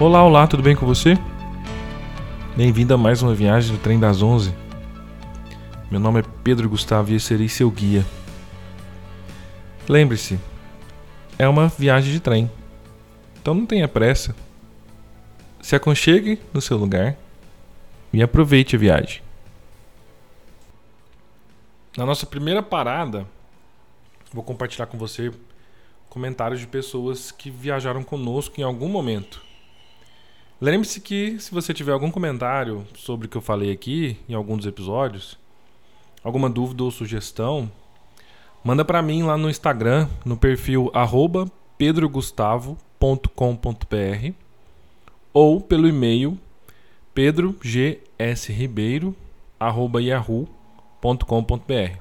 Olá, olá, tudo bem com você? Bem-vindo a mais uma viagem do Trem das Onze. Meu nome é Pedro Gustavo e eu serei seu guia. Lembre-se, é uma viagem de trem, então não tenha pressa. Se aconchegue no seu lugar e aproveite a viagem. Na nossa primeira parada, vou compartilhar com você comentários de pessoas que viajaram conosco em algum momento. Lembre-se que se você tiver algum comentário sobre o que eu falei aqui em algum dos episódios, alguma dúvida ou sugestão, manda para mim lá no Instagram, no perfil pedrogustavo.com.br ou pelo e-mail pedrogsribeiro@yahoo.com.br.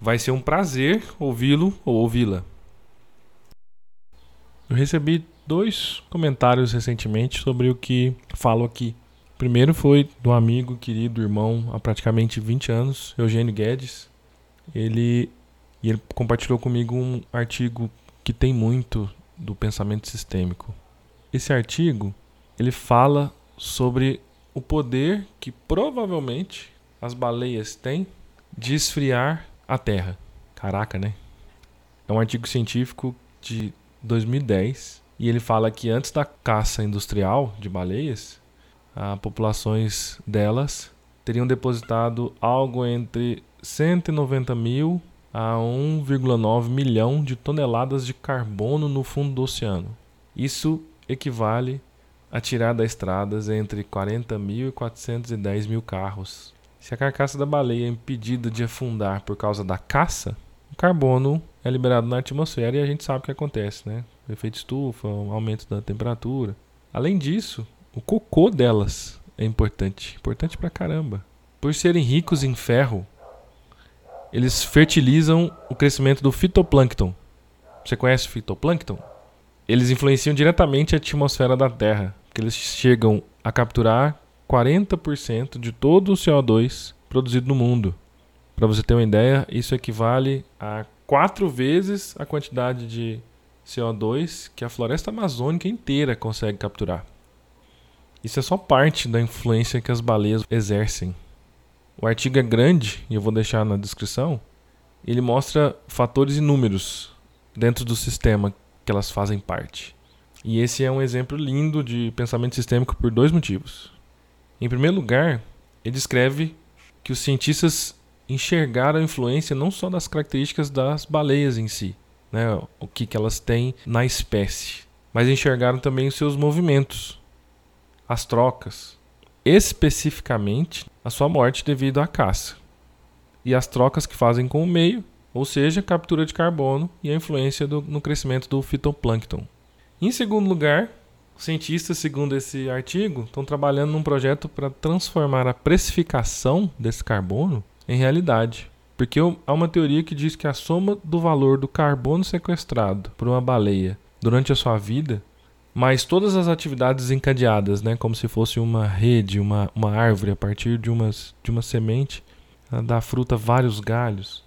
Vai ser um prazer ouvi-lo ou ouvi-la. Eu recebi dois comentários recentemente sobre o que falo aqui. O primeiro foi do amigo, querido, irmão, há praticamente 20 anos, Eugênio Guedes. Ele, ele compartilhou comigo um artigo que tem muito do pensamento sistêmico. Esse artigo ele fala sobre o poder que provavelmente as baleias têm de esfriar a Terra. Caraca, né? É um artigo científico de 2010 e ele fala que antes da caça industrial de baleias, as populações delas teriam depositado algo entre 190 mil a 1,9 milhão de toneladas de carbono no fundo do oceano. Isso equivale a tirar das estradas entre 40 mil e 410 mil carros. Se a carcaça da baleia é impedida de afundar por causa da caça, o carbono é liberado na atmosfera e a gente sabe o que acontece, né? Efeito estufa, um aumento da temperatura. Além disso, o cocô delas é importante, importante pra caramba. Por serem ricos em ferro, eles fertilizam o crescimento do fitoplâncton. Você conhece o fitoplâncton? Eles influenciam diretamente a atmosfera da Terra, porque eles chegam a capturar 40% de todo o CO2 produzido no mundo. Para você ter uma ideia, isso equivale a quatro vezes a quantidade de CO2 que a floresta amazônica inteira consegue capturar. Isso é só parte da influência que as baleias exercem. O artigo é grande e eu vou deixar na descrição. Ele mostra fatores inúmeros dentro do sistema que elas fazem parte. E esse é um exemplo lindo de pensamento sistêmico por dois motivos. Em primeiro lugar, ele descreve que os cientistas enxergaram a influência não só das características das baleias em si, né, o que, que elas têm na espécie, mas enxergaram também os seus movimentos, as trocas, especificamente a sua morte devido à caça, e as trocas que fazem com o meio, ou seja, a captura de carbono e a influência do, no crescimento do fitoplâncton. Em segundo lugar, cientistas, segundo esse artigo, estão trabalhando num projeto para transformar a precificação desse carbono em realidade. Porque há uma teoria que diz que a soma do valor do carbono sequestrado por uma baleia durante a sua vida, mais todas as atividades encadeadas, né, como se fosse uma rede, uma, uma árvore a partir de, umas, de uma semente, dá fruta vários galhos.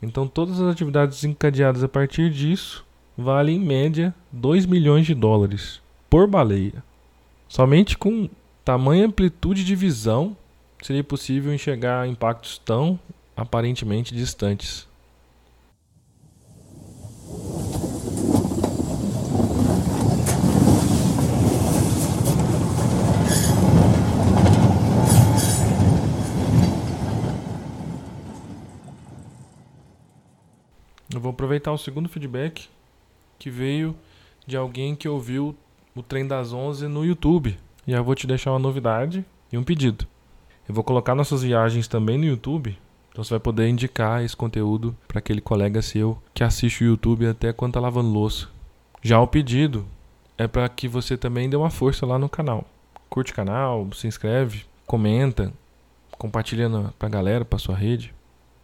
Então todas as atividades encadeadas a partir disso valem em média 2 milhões de dólares por baleia. Somente com tamanha amplitude de visão seria possível enxergar impactos tão aparentemente distantes. Eu vou aproveitar o segundo feedback que veio de alguém que ouviu o Trem das 11 no YouTube. E eu vou te deixar uma novidade e um pedido. Eu vou colocar nossas viagens também no YouTube então você vai poder indicar esse conteúdo para aquele colega seu que assiste o YouTube até quando está lavando louça. Já o pedido é para que você também dê uma força lá no canal. Curte o canal, se inscreve, comenta, compartilha para a galera, para sua rede.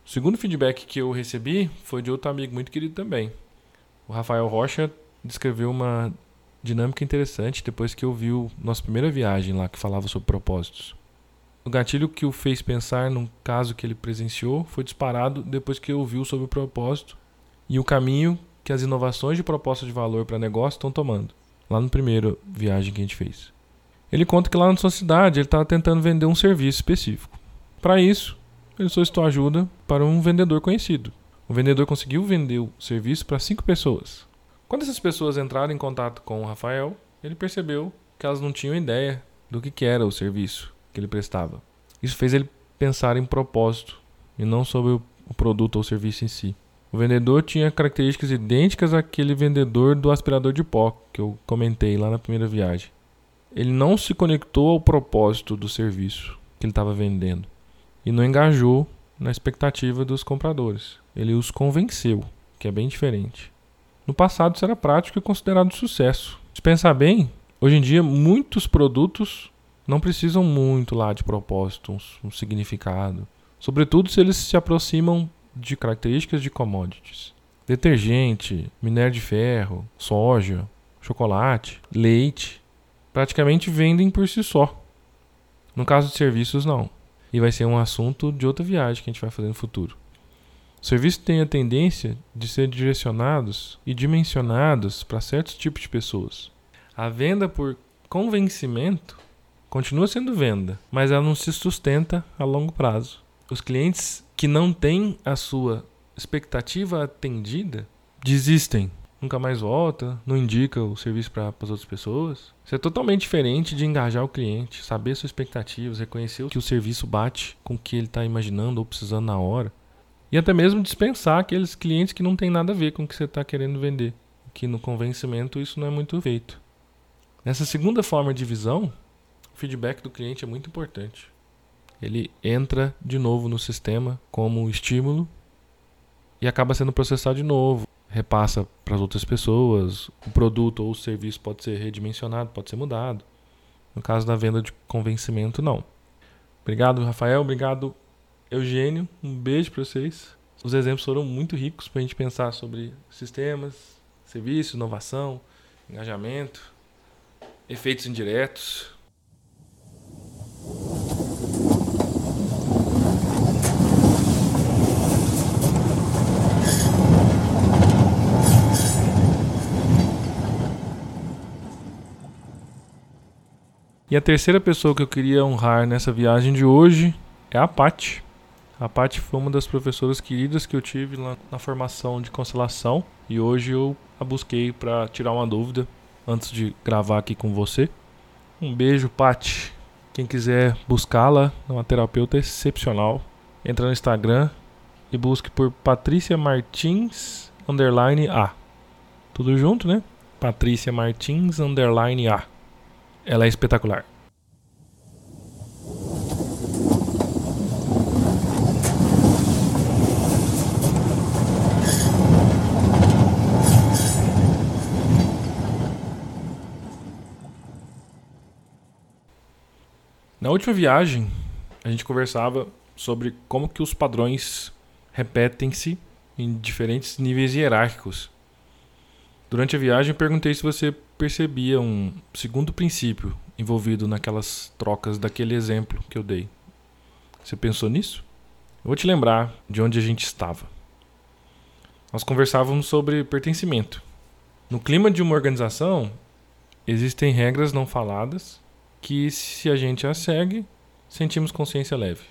O segundo feedback que eu recebi foi de outro amigo muito querido também. O Rafael Rocha descreveu uma dinâmica interessante depois que ouviu nossa primeira viagem lá que falava sobre propósitos. O gatilho que o fez pensar num caso que ele presenciou foi disparado depois que ouviu sobre o propósito e o caminho que as inovações de proposta de valor para negócio estão tomando. lá no primeiro viagem que a gente fez. Ele conta que lá na sua cidade ele estava tentando vender um serviço específico. Para isso, ele solicitou ajuda para um vendedor conhecido. O vendedor conseguiu vender o serviço para cinco pessoas. Quando essas pessoas entraram em contato com o Rafael, ele percebeu que elas não tinham ideia do que era o serviço que ele prestava. Isso fez ele pensar em propósito e não sobre o produto ou serviço em si. O vendedor tinha características idênticas àquele vendedor do aspirador de pó que eu comentei lá na primeira viagem. Ele não se conectou ao propósito do serviço que ele estava vendendo e não engajou na expectativa dos compradores. Ele os convenceu, que é bem diferente. No passado isso era prático e considerado sucesso. Se pensar bem, hoje em dia muitos produtos não precisam muito lá de propósito, um, um significado. Sobretudo se eles se aproximam de características de commodities. Detergente, minério de ferro, soja, chocolate, leite, praticamente vendem por si só. No caso de serviços, não. E vai ser um assunto de outra viagem que a gente vai fazer no futuro. Os serviços têm a tendência de ser direcionados e dimensionados para certos tipos de pessoas. A venda por convencimento continua sendo venda, mas ela não se sustenta a longo prazo. Os clientes que não têm a sua expectativa atendida desistem, nunca mais volta, não indica o serviço para as outras pessoas. Isso é totalmente diferente de engajar o cliente, saber suas expectativas, reconhecer que o serviço bate com o que ele está imaginando ou precisando na hora. E até mesmo dispensar aqueles clientes que não tem nada a ver com o que você está querendo vender. Que no convencimento isso não é muito feito. Nessa segunda forma de visão, o feedback do cliente é muito importante. Ele entra de novo no sistema como estímulo e acaba sendo processado de novo. Repassa para as outras pessoas. O produto ou o serviço pode ser redimensionado, pode ser mudado. No caso da venda de convencimento, não. Obrigado, Rafael. Obrigado, Eugênio. Um beijo para vocês. Os exemplos foram muito ricos para a gente pensar sobre sistemas, serviços, inovação, engajamento, efeitos indiretos. E a terceira pessoa que eu queria honrar nessa viagem de hoje é a Paty. A Paty foi uma das professoras queridas que eu tive lá na formação de constelação e hoje eu a busquei para tirar uma dúvida antes de gravar aqui com você. Um beijo, Paty. Quem quiser buscá-la, é uma terapeuta excepcional. Entra no Instagram e busque por Patrícia Martins underline A. Tudo junto, né? Patrícia Martins underline A. Ela é espetacular. Na última viagem, a gente conversava sobre como que os padrões repetem-se em diferentes níveis hierárquicos. Durante a viagem, eu perguntei se você percebia um segundo princípio envolvido naquelas trocas daquele exemplo que eu dei. Você pensou nisso? Eu vou te lembrar de onde a gente estava. Nós conversávamos sobre pertencimento. No clima de uma organização, existem regras não faladas que, se a gente as segue, sentimos consciência leve.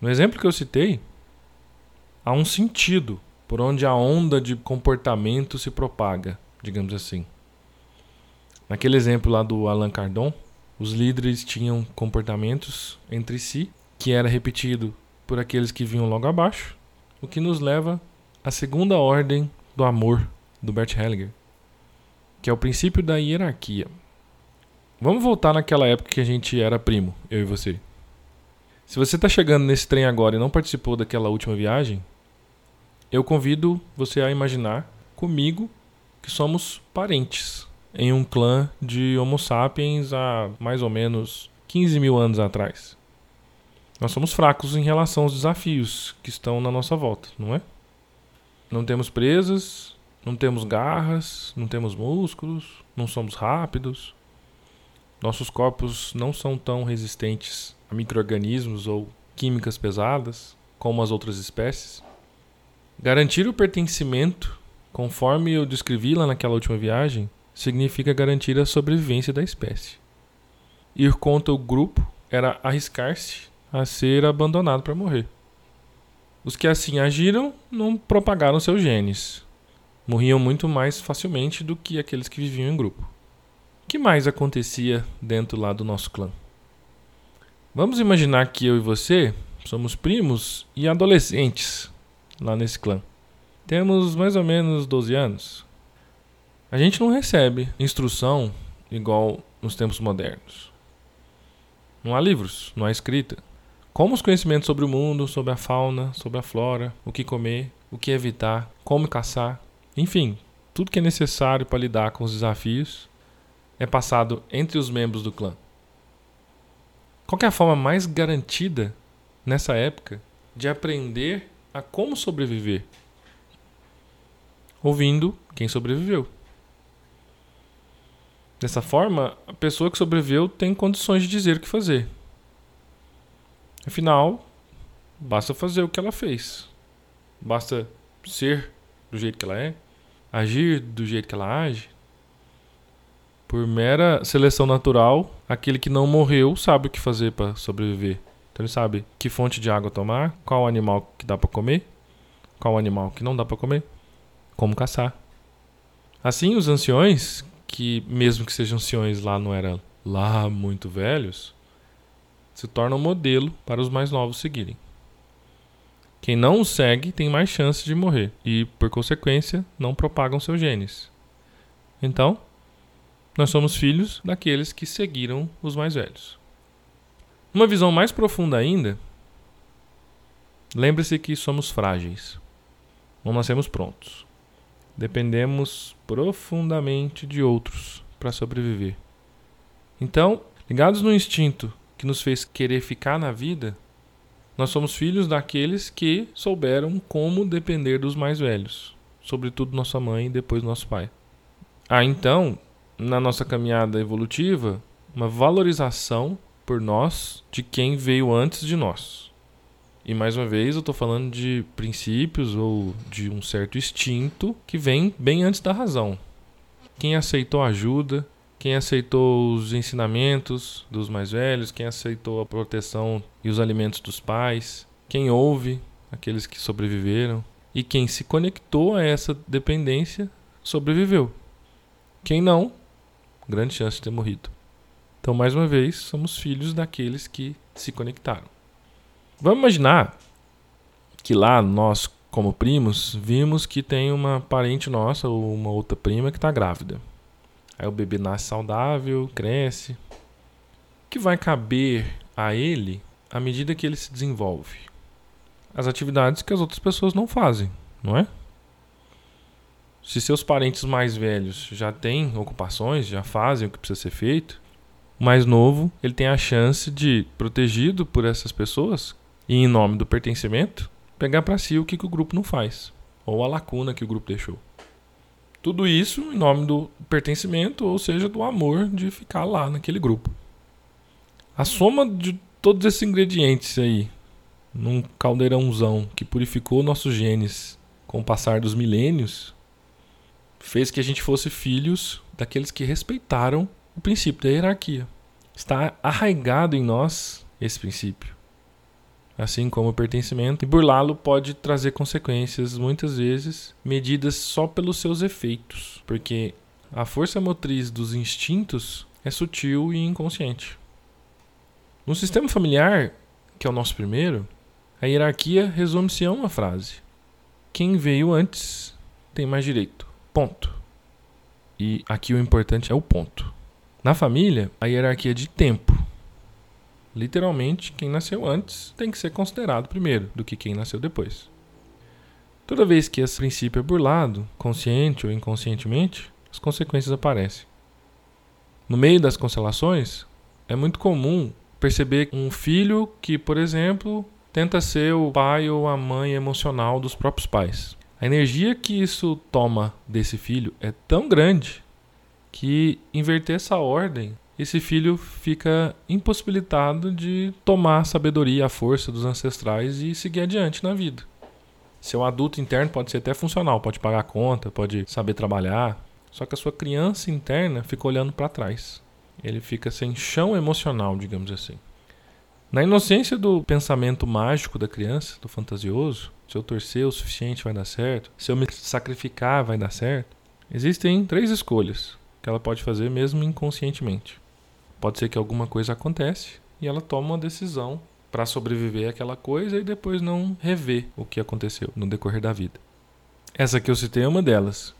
No exemplo que eu citei, há um sentido por onde a onda de comportamento se propaga, digamos assim. Naquele exemplo lá do Allan Cardon, os líderes tinham comportamentos entre si que era repetido por aqueles que vinham logo abaixo, o que nos leva à segunda ordem do amor do Bert Hellinger, que é o princípio da hierarquia. Vamos voltar naquela época que a gente era primo, eu e você. Se você está chegando nesse trem agora e não participou daquela última viagem, eu convido você a imaginar comigo que somos parentes em um clã de Homo sapiens há mais ou menos 15 mil anos atrás. Nós somos fracos em relação aos desafios que estão na nossa volta, não é? Não temos presas, não temos garras, não temos músculos, não somos rápidos. Nossos corpos não são tão resistentes a microorganismos ou químicas pesadas como as outras espécies. Garantir o pertencimento, conforme eu descrevi lá naquela última viagem, significa garantir a sobrevivência da espécie. Ir contra o grupo era arriscar-se a ser abandonado para morrer. Os que assim agiram não propagaram seus genes. Morriam muito mais facilmente do que aqueles que viviam em grupo. O que mais acontecia dentro lá do nosso clã? Vamos imaginar que eu e você somos primos e adolescentes lá nesse clã. Temos mais ou menos 12 anos. A gente não recebe instrução igual nos tempos modernos. Não há livros, não há escrita. Como os conhecimentos sobre o mundo, sobre a fauna, sobre a flora, o que comer, o que evitar, como caçar, enfim, tudo que é necessário para lidar com os desafios é passado entre os membros do clã. Qual é a forma mais garantida nessa época de aprender a como sobreviver? Ouvindo quem sobreviveu. Dessa forma, a pessoa que sobreviveu tem condições de dizer o que fazer. Afinal, basta fazer o que ela fez. Basta ser do jeito que ela é, agir do jeito que ela age. Por mera seleção natural, aquele que não morreu sabe o que fazer para sobreviver. Então ele sabe que fonte de água tomar, qual animal que dá para comer, qual animal que não dá para comer, como caçar. Assim, os anciões, que mesmo que sejam anciões lá não eram lá muito velhos, se torna um modelo para os mais novos seguirem. Quem não o segue tem mais chance de morrer e, por consequência, não propagam seus genes. Então, nós somos filhos daqueles que seguiram os mais velhos. Uma visão mais profunda ainda, lembre-se que somos frágeis. Não nascemos prontos. Dependemos profundamente de outros para sobreviver. Então, ligados no instinto que nos fez querer ficar na vida, nós somos filhos daqueles que souberam como depender dos mais velhos, sobretudo nossa mãe e depois nosso pai. Há então, na nossa caminhada evolutiva, uma valorização por nós de quem veio antes de nós. E mais uma vez, eu estou falando de princípios ou de um certo instinto que vem bem antes da razão. Quem aceitou ajuda, quem aceitou os ensinamentos dos mais velhos, quem aceitou a proteção e os alimentos dos pais, quem ouve aqueles que sobreviveram e quem se conectou a essa dependência sobreviveu. Quem não, grande chance de ter morrido. Então, mais uma vez, somos filhos daqueles que se conectaram. Vamos imaginar que lá nós, como primos, vimos que tem uma parente nossa ou uma outra prima que está grávida. Aí o bebê nasce saudável, cresce. O que vai caber a ele à medida que ele se desenvolve? As atividades que as outras pessoas não fazem, não é? Se seus parentes mais velhos já têm ocupações, já fazem o que precisa ser feito, o mais novo, ele tem a chance de, protegido por essas pessoas e em nome do pertencimento, pegar para si o que, que o grupo não faz, ou a lacuna que o grupo deixou. Tudo isso em nome do pertencimento, ou seja, do amor de ficar lá naquele grupo. A soma de todos esses ingredientes aí, num caldeirãozão que purificou nossos genes com o passar dos milênios, fez que a gente fosse filhos daqueles que respeitaram o princípio da hierarquia. Está arraigado em nós esse princípio assim como o pertencimento, e burlá-lo pode trazer consequências, muitas vezes, medidas só pelos seus efeitos, porque a força motriz dos instintos é sutil e inconsciente. No sistema familiar, que é o nosso primeiro, a hierarquia resume-se a uma frase: quem veio antes tem mais direito. Ponto. E aqui o importante é o ponto. Na família, a hierarquia de tempo Literalmente, quem nasceu antes tem que ser considerado primeiro do que quem nasceu depois. Toda vez que esse princípio é burlado, consciente ou inconscientemente, as consequências aparecem. No meio das constelações, é muito comum perceber um filho que, por exemplo, tenta ser o pai ou a mãe emocional dos próprios pais. A energia que isso toma desse filho é tão grande que inverter essa ordem esse filho fica impossibilitado de tomar a sabedoria, a força dos ancestrais e seguir adiante na vida. Seu adulto interno pode ser até funcional, pode pagar a conta, pode saber trabalhar, Só que a sua criança interna fica olhando para trás. Ele fica sem chão emocional, digamos assim. Na inocência do pensamento mágico da criança, do fantasioso, se eu torcer o suficiente vai dar certo, se eu me sacrificar vai dar certo, existem três escolhas que ela pode fazer mesmo inconscientemente. Pode ser que alguma coisa acontece e ela toma uma decisão para sobreviver àquela coisa e depois não rever o que aconteceu no decorrer da vida. Essa que eu citei é uma delas.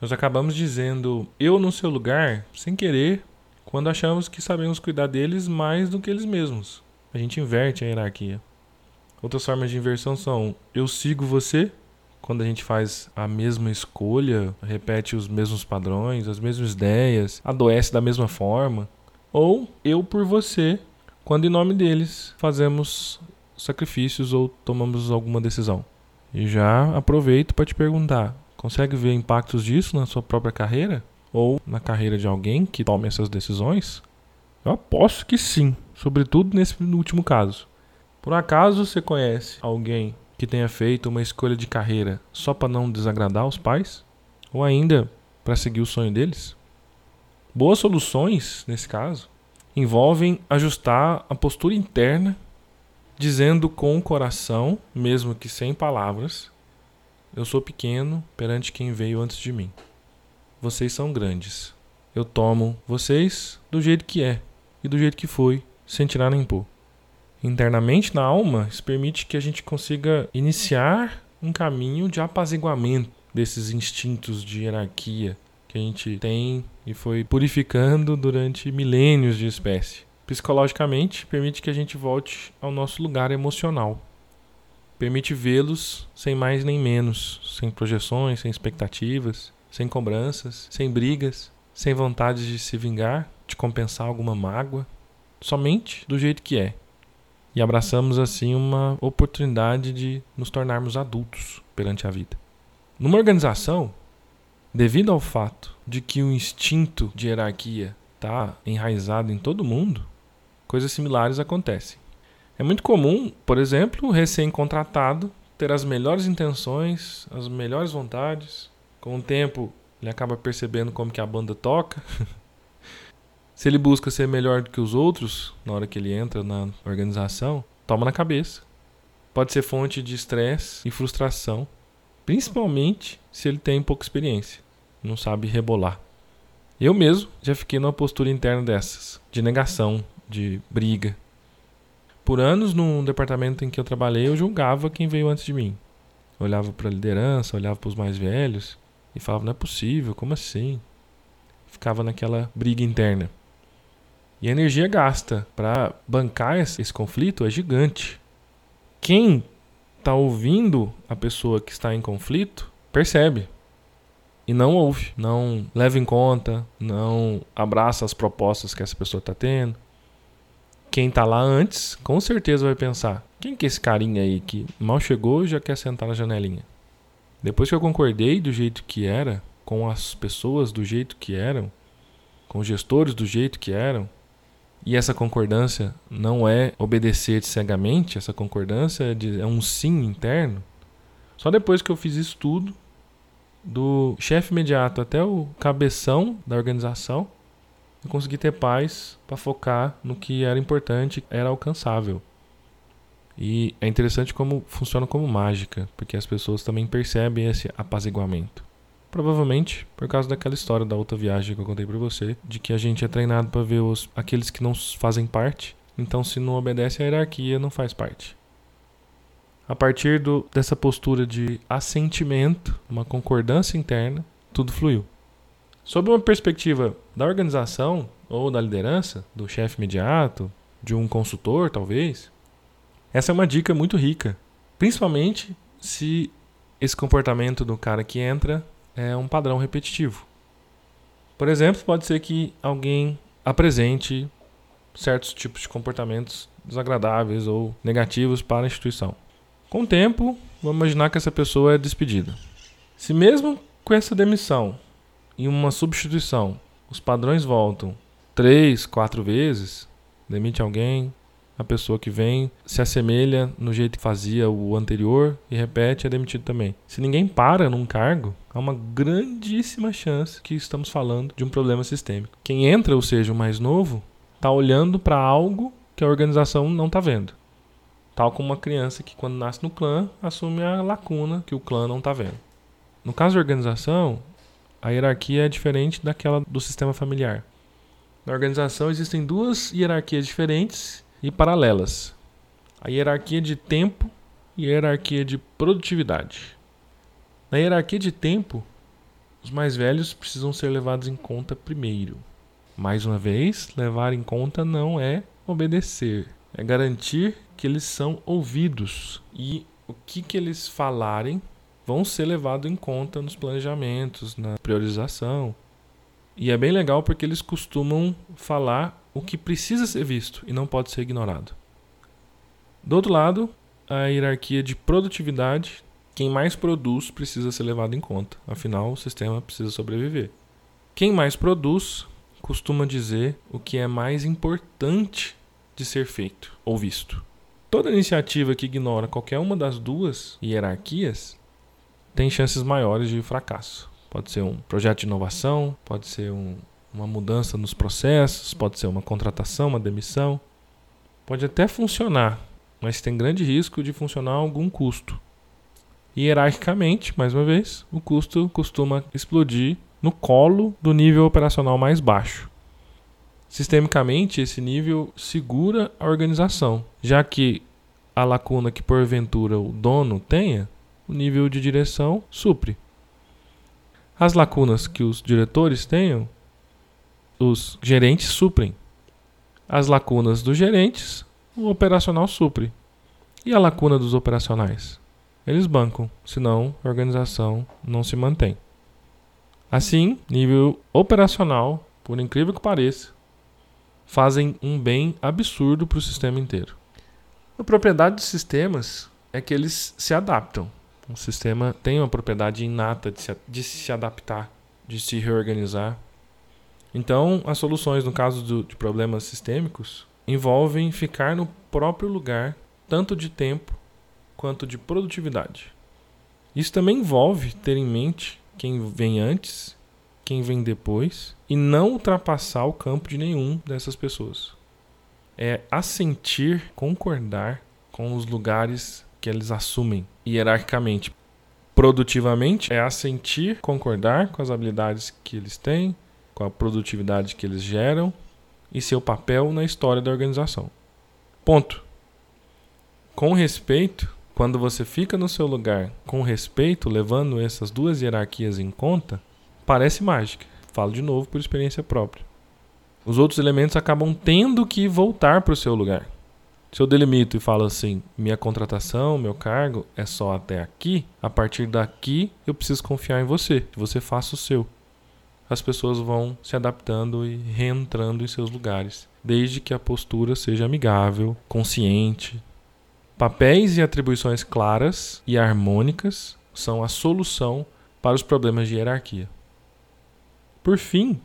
Nós acabamos dizendo eu no seu lugar sem querer quando achamos que sabemos cuidar deles mais do que eles mesmos. A gente inverte a hierarquia. Outras formas de inversão são eu sigo você, quando a gente faz a mesma escolha, repete os mesmos padrões, as mesmas ideias, adoece da mesma forma. Ou eu por você, quando em nome deles fazemos sacrifícios ou tomamos alguma decisão. E já aproveito para te perguntar: consegue ver impactos disso na sua própria carreira? Ou na carreira de alguém que tome essas decisões? Eu aposto que sim, sobretudo nesse último caso. Por acaso você conhece alguém que tenha feito uma escolha de carreira só para não desagradar os pais? Ou ainda para seguir o sonho deles? Boas soluções, nesse caso, envolvem ajustar a postura interna, dizendo com o coração, mesmo que sem palavras: Eu sou pequeno perante quem veio antes de mim. Vocês são grandes. Eu tomo vocês do jeito que é e do jeito que foi, sem tirar nem pôr. Internamente na alma, isso permite que a gente consiga iniciar um caminho de apaziguamento desses instintos de hierarquia que a gente tem e foi purificando durante milênios de espécie. Psicologicamente, permite que a gente volte ao nosso lugar emocional. Permite vê-los sem mais nem menos, sem projeções, sem expectativas, sem cobranças, sem brigas, sem vontade de se vingar de compensar alguma mágoa, somente do jeito que é. E abraçamos assim uma oportunidade de nos tornarmos adultos perante a vida. Numa organização, devido ao fato de que o instinto de hierarquia está enraizado em todo mundo, coisas similares acontecem. É muito comum, por exemplo, o recém-contratado ter as melhores intenções, as melhores vontades. Com o tempo, ele acaba percebendo como que a banda toca, Se ele busca ser melhor do que os outros na hora que ele entra na organização, toma na cabeça. Pode ser fonte de estresse e frustração, principalmente se ele tem pouca experiência, não sabe rebolar. Eu mesmo já fiquei numa postura interna dessas, de negação, de briga. Por anos, no departamento em que eu trabalhei, eu julgava quem veio antes de mim. olhava para a liderança, olhava para os mais velhos e falava: não é possível, como assim? Ficava naquela briga interna. E a energia gasta para bancar esse conflito é gigante. Quem está ouvindo a pessoa que está em conflito percebe e não ouve, não leva em conta, não abraça as propostas que essa pessoa está tendo. Quem está lá antes, com certeza vai pensar: quem que é esse carinha aí que mal chegou e já quer sentar na janelinha? Depois que eu concordei do jeito que era, com as pessoas do jeito que eram, com os gestores do jeito que eram, e essa concordância não é obedecer cegamente, essa concordância é, é um sim interno. Só depois que eu fiz isso tudo, do chefe imediato até o cabeção da organização, eu consegui ter paz para focar no que era importante, era alcançável. E é interessante como funciona como mágica, porque as pessoas também percebem esse apaziguamento. Provavelmente por causa daquela história da outra viagem que eu contei para você, de que a gente é treinado para ver os, aqueles que não fazem parte, então se não obedece à hierarquia, não faz parte. A partir do, dessa postura de assentimento, uma concordância interna, tudo fluiu. Sob uma perspectiva da organização ou da liderança, do chefe imediato, de um consultor, talvez, essa é uma dica muito rica, principalmente se esse comportamento do cara que entra é um padrão repetitivo. Por exemplo, pode ser que alguém apresente certos tipos de comportamentos desagradáveis ou negativos para a instituição. Com o tempo, vamos imaginar que essa pessoa é despedida. Se mesmo com essa demissão e uma substituição, os padrões voltam três, quatro vezes, demite alguém, a pessoa que vem se assemelha no jeito que fazia o anterior e repete, é demitido também. Se ninguém para num cargo, há uma grandíssima chance que estamos falando de um problema sistêmico. Quem entra, ou seja, o mais novo, está olhando para algo que a organização não está vendo. Tal como uma criança que, quando nasce no clã, assume a lacuna que o clã não está vendo. No caso da organização, a hierarquia é diferente daquela do sistema familiar. Na organização existem duas hierarquias diferentes e paralelas: a hierarquia de tempo e a hierarquia de produtividade. Na hierarquia de tempo, os mais velhos precisam ser levados em conta primeiro. Mais uma vez, levar em conta não é obedecer, é garantir que eles são ouvidos e o que, que eles falarem vão ser levados em conta nos planejamentos, na priorização. E é bem legal porque eles costumam falar o que precisa ser visto e não pode ser ignorado. Do outro lado, a hierarquia de produtividade, quem mais produz precisa ser levado em conta, afinal o sistema precisa sobreviver. Quem mais produz costuma dizer o que é mais importante de ser feito ou visto. Toda iniciativa que ignora qualquer uma das duas hierarquias tem chances maiores de fracasso. Pode ser um projeto de inovação, pode ser um, uma mudança nos processos, pode ser uma contratação, uma demissão. Pode até funcionar, mas tem grande risco de funcionar algum custo. Hierarquicamente, mais uma vez, o custo costuma explodir no colo do nível operacional mais baixo. Sistemicamente, esse nível segura a organização, já que a lacuna que porventura o dono tenha o nível de direção supre. As lacunas que os diretores tenham, os gerentes suprem. As lacunas dos gerentes, o operacional supre. E a lacuna dos operacionais? Eles bancam, senão a organização não se mantém. Assim, nível operacional, por incrível que pareça, fazem um bem absurdo para o sistema inteiro. A propriedade dos sistemas é que eles se adaptam. O sistema tem uma propriedade inata de se, de se adaptar, de se reorganizar. Então, as soluções, no caso do, de problemas sistêmicos, envolvem ficar no próprio lugar, tanto de tempo quanto de produtividade. Isso também envolve ter em mente quem vem antes, quem vem depois, e não ultrapassar o campo de nenhum dessas pessoas. É assentir, concordar com os lugares que eles assumem hierarquicamente. Produtivamente é assentir, concordar com as habilidades que eles têm, com a produtividade que eles geram e seu papel na história da organização. Ponto. Com respeito, quando você fica no seu lugar com respeito, levando essas duas hierarquias em conta, parece mágica. Falo de novo por experiência própria. Os outros elementos acabam tendo que voltar para o seu lugar. Se eu delimito e falo assim, minha contratação, meu cargo é só até aqui, a partir daqui eu preciso confiar em você, que você faça o seu. As pessoas vão se adaptando e reentrando em seus lugares, desde que a postura seja amigável, consciente. Papéis e atribuições claras e harmônicas são a solução para os problemas de hierarquia. Por fim,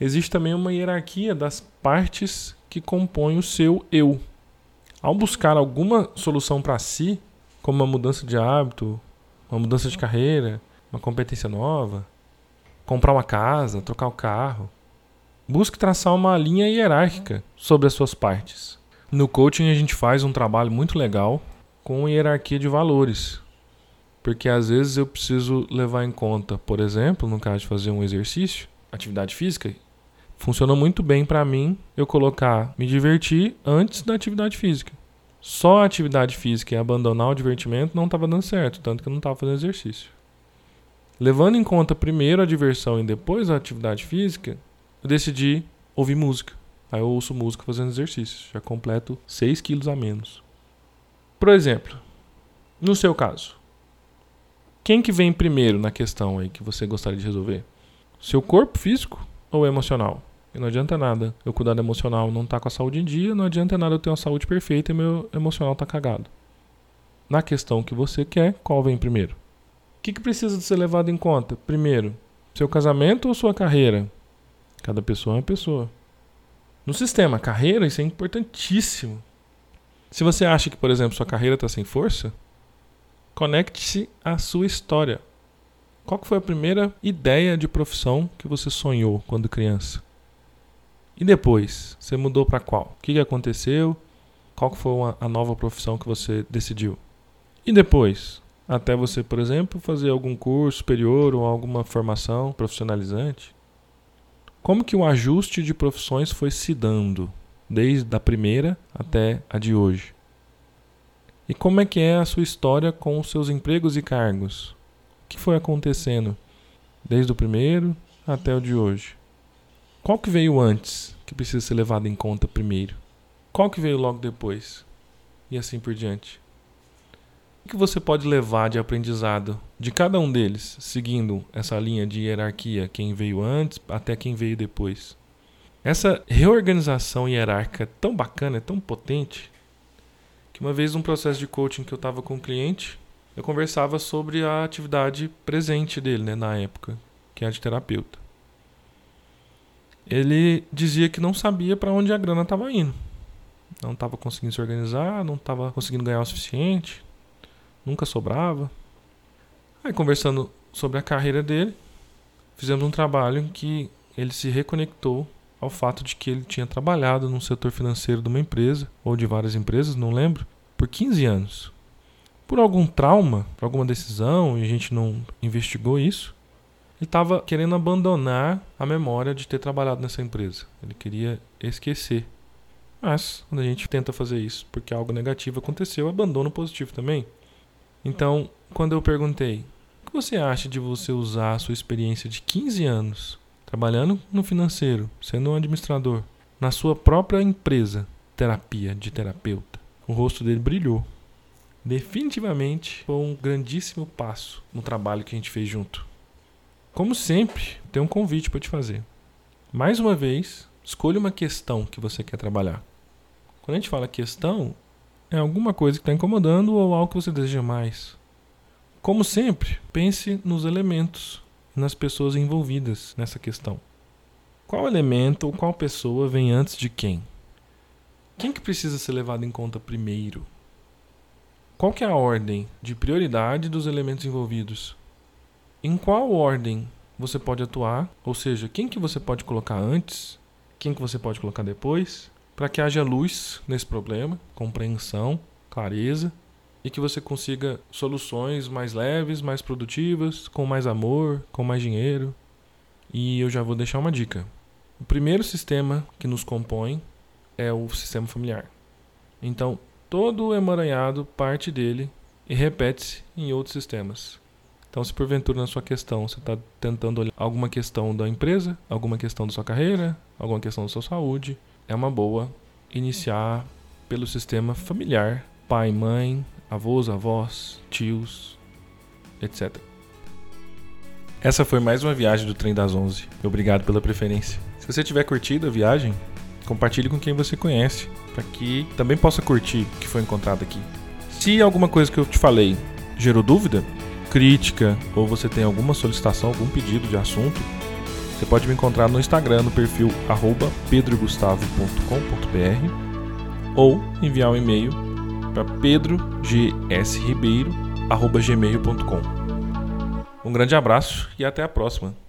existe também uma hierarquia das partes que compõem o seu eu. Ao buscar alguma solução para si, como uma mudança de hábito, uma mudança de carreira, uma competência nova, comprar uma casa, trocar o carro, busque traçar uma linha hierárquica sobre as suas partes. No coaching a gente faz um trabalho muito legal com hierarquia de valores. Porque às vezes eu preciso levar em conta, por exemplo, no caso de fazer um exercício, atividade física, funcionou muito bem para mim eu colocar me divertir antes da atividade física. Só a atividade física e abandonar o divertimento não estava dando certo, tanto que eu não estava fazendo exercício. Levando em conta primeiro a diversão e depois a atividade física, eu decidi ouvir música. Aí eu ouço música fazendo exercício, já completo 6 quilos a menos. Por exemplo, no seu caso, quem que vem primeiro na questão aí que você gostaria de resolver? Seu corpo físico ou emocional? E não adianta nada eu cuidar do emocional não tá com a saúde em dia, não adianta nada eu ter uma saúde perfeita e meu emocional tá cagado. Na questão que você quer, qual vem primeiro? O que, que precisa ser levado em conta? Primeiro, seu casamento ou sua carreira? Cada pessoa é uma pessoa. No sistema carreira, isso é importantíssimo. Se você acha que, por exemplo, sua carreira está sem força, conecte-se à sua história. Qual foi a primeira ideia de profissão que você sonhou quando criança? E depois, você mudou para qual? O que aconteceu? Qual foi a nova profissão que você decidiu? E depois, até você, por exemplo, fazer algum curso superior ou alguma formação profissionalizante? Como que o ajuste de profissões foi se dando, desde a primeira até a de hoje? E como é que é a sua história com os seus empregos e cargos? O que foi acontecendo desde o primeiro até o de hoje? Qual que veio antes, que precisa ser levado em conta primeiro? Qual que veio logo depois? E assim por diante. O que você pode levar de aprendizado de cada um deles, seguindo essa linha de hierarquia, quem veio antes até quem veio depois? Essa reorganização hierárquica tão bacana, é tão potente, que uma vez num processo de coaching que eu estava com um cliente, eu conversava sobre a atividade presente dele, né, na época, que é a de terapeuta. Ele dizia que não sabia para onde a grana estava indo. Não estava conseguindo se organizar, não estava conseguindo ganhar o suficiente, nunca sobrava. Aí conversando sobre a carreira dele, fizemos um trabalho em que ele se reconectou ao fato de que ele tinha trabalhado no setor financeiro de uma empresa, ou de várias empresas, não lembro, por 15 anos. Por algum trauma, por alguma decisão, e a gente não investigou isso, ele estava querendo abandonar a memória de ter trabalhado nessa empresa. Ele queria esquecer. Mas, quando a gente tenta fazer isso porque algo negativo aconteceu, abandono positivo também. Então, quando eu perguntei, o que você acha de você usar a sua experiência de 15 anos trabalhando no financeiro, sendo um administrador, na sua própria empresa, terapia de terapeuta? O rosto dele brilhou. Definitivamente foi um grandíssimo passo no trabalho que a gente fez junto. Como sempre, tem um convite para te fazer. Mais uma vez, escolha uma questão que você quer trabalhar. Quando a gente fala questão, é alguma coisa que está incomodando ou algo que você deseja mais. Como sempre, pense nos elementos, nas pessoas envolvidas nessa questão. Qual elemento ou qual pessoa vem antes de quem? Quem que precisa ser levado em conta primeiro? Qual que é a ordem de prioridade dos elementos envolvidos? Em qual ordem você pode atuar? Ou seja, quem que você pode colocar antes? Quem que você pode colocar depois? para que haja luz nesse problema, compreensão, clareza e que você consiga soluções mais leves, mais produtivas, com mais amor, com mais dinheiro. E eu já vou deixar uma dica. O primeiro sistema que nos compõe é o sistema familiar. Então, todo o emaranhado parte dele e repete-se em outros sistemas. Então, se porventura na sua questão você está tentando olhar alguma questão da empresa, alguma questão da sua carreira, alguma questão da sua saúde, é uma boa iniciar pelo sistema familiar, pai, mãe, avós, avós, tios, etc. Essa foi mais uma viagem do Trem das 11. Obrigado pela preferência. Se você tiver curtido a viagem, compartilhe com quem você conhece, para que também possa curtir o que foi encontrado aqui. Se alguma coisa que eu te falei gerou dúvida, crítica ou você tem alguma solicitação, algum pedido de assunto, você pode me encontrar no Instagram no perfil pedrogustavo.com.br ou enviar um e-mail para pedrogsribeiro.gmail.com. Um grande abraço e até a próxima.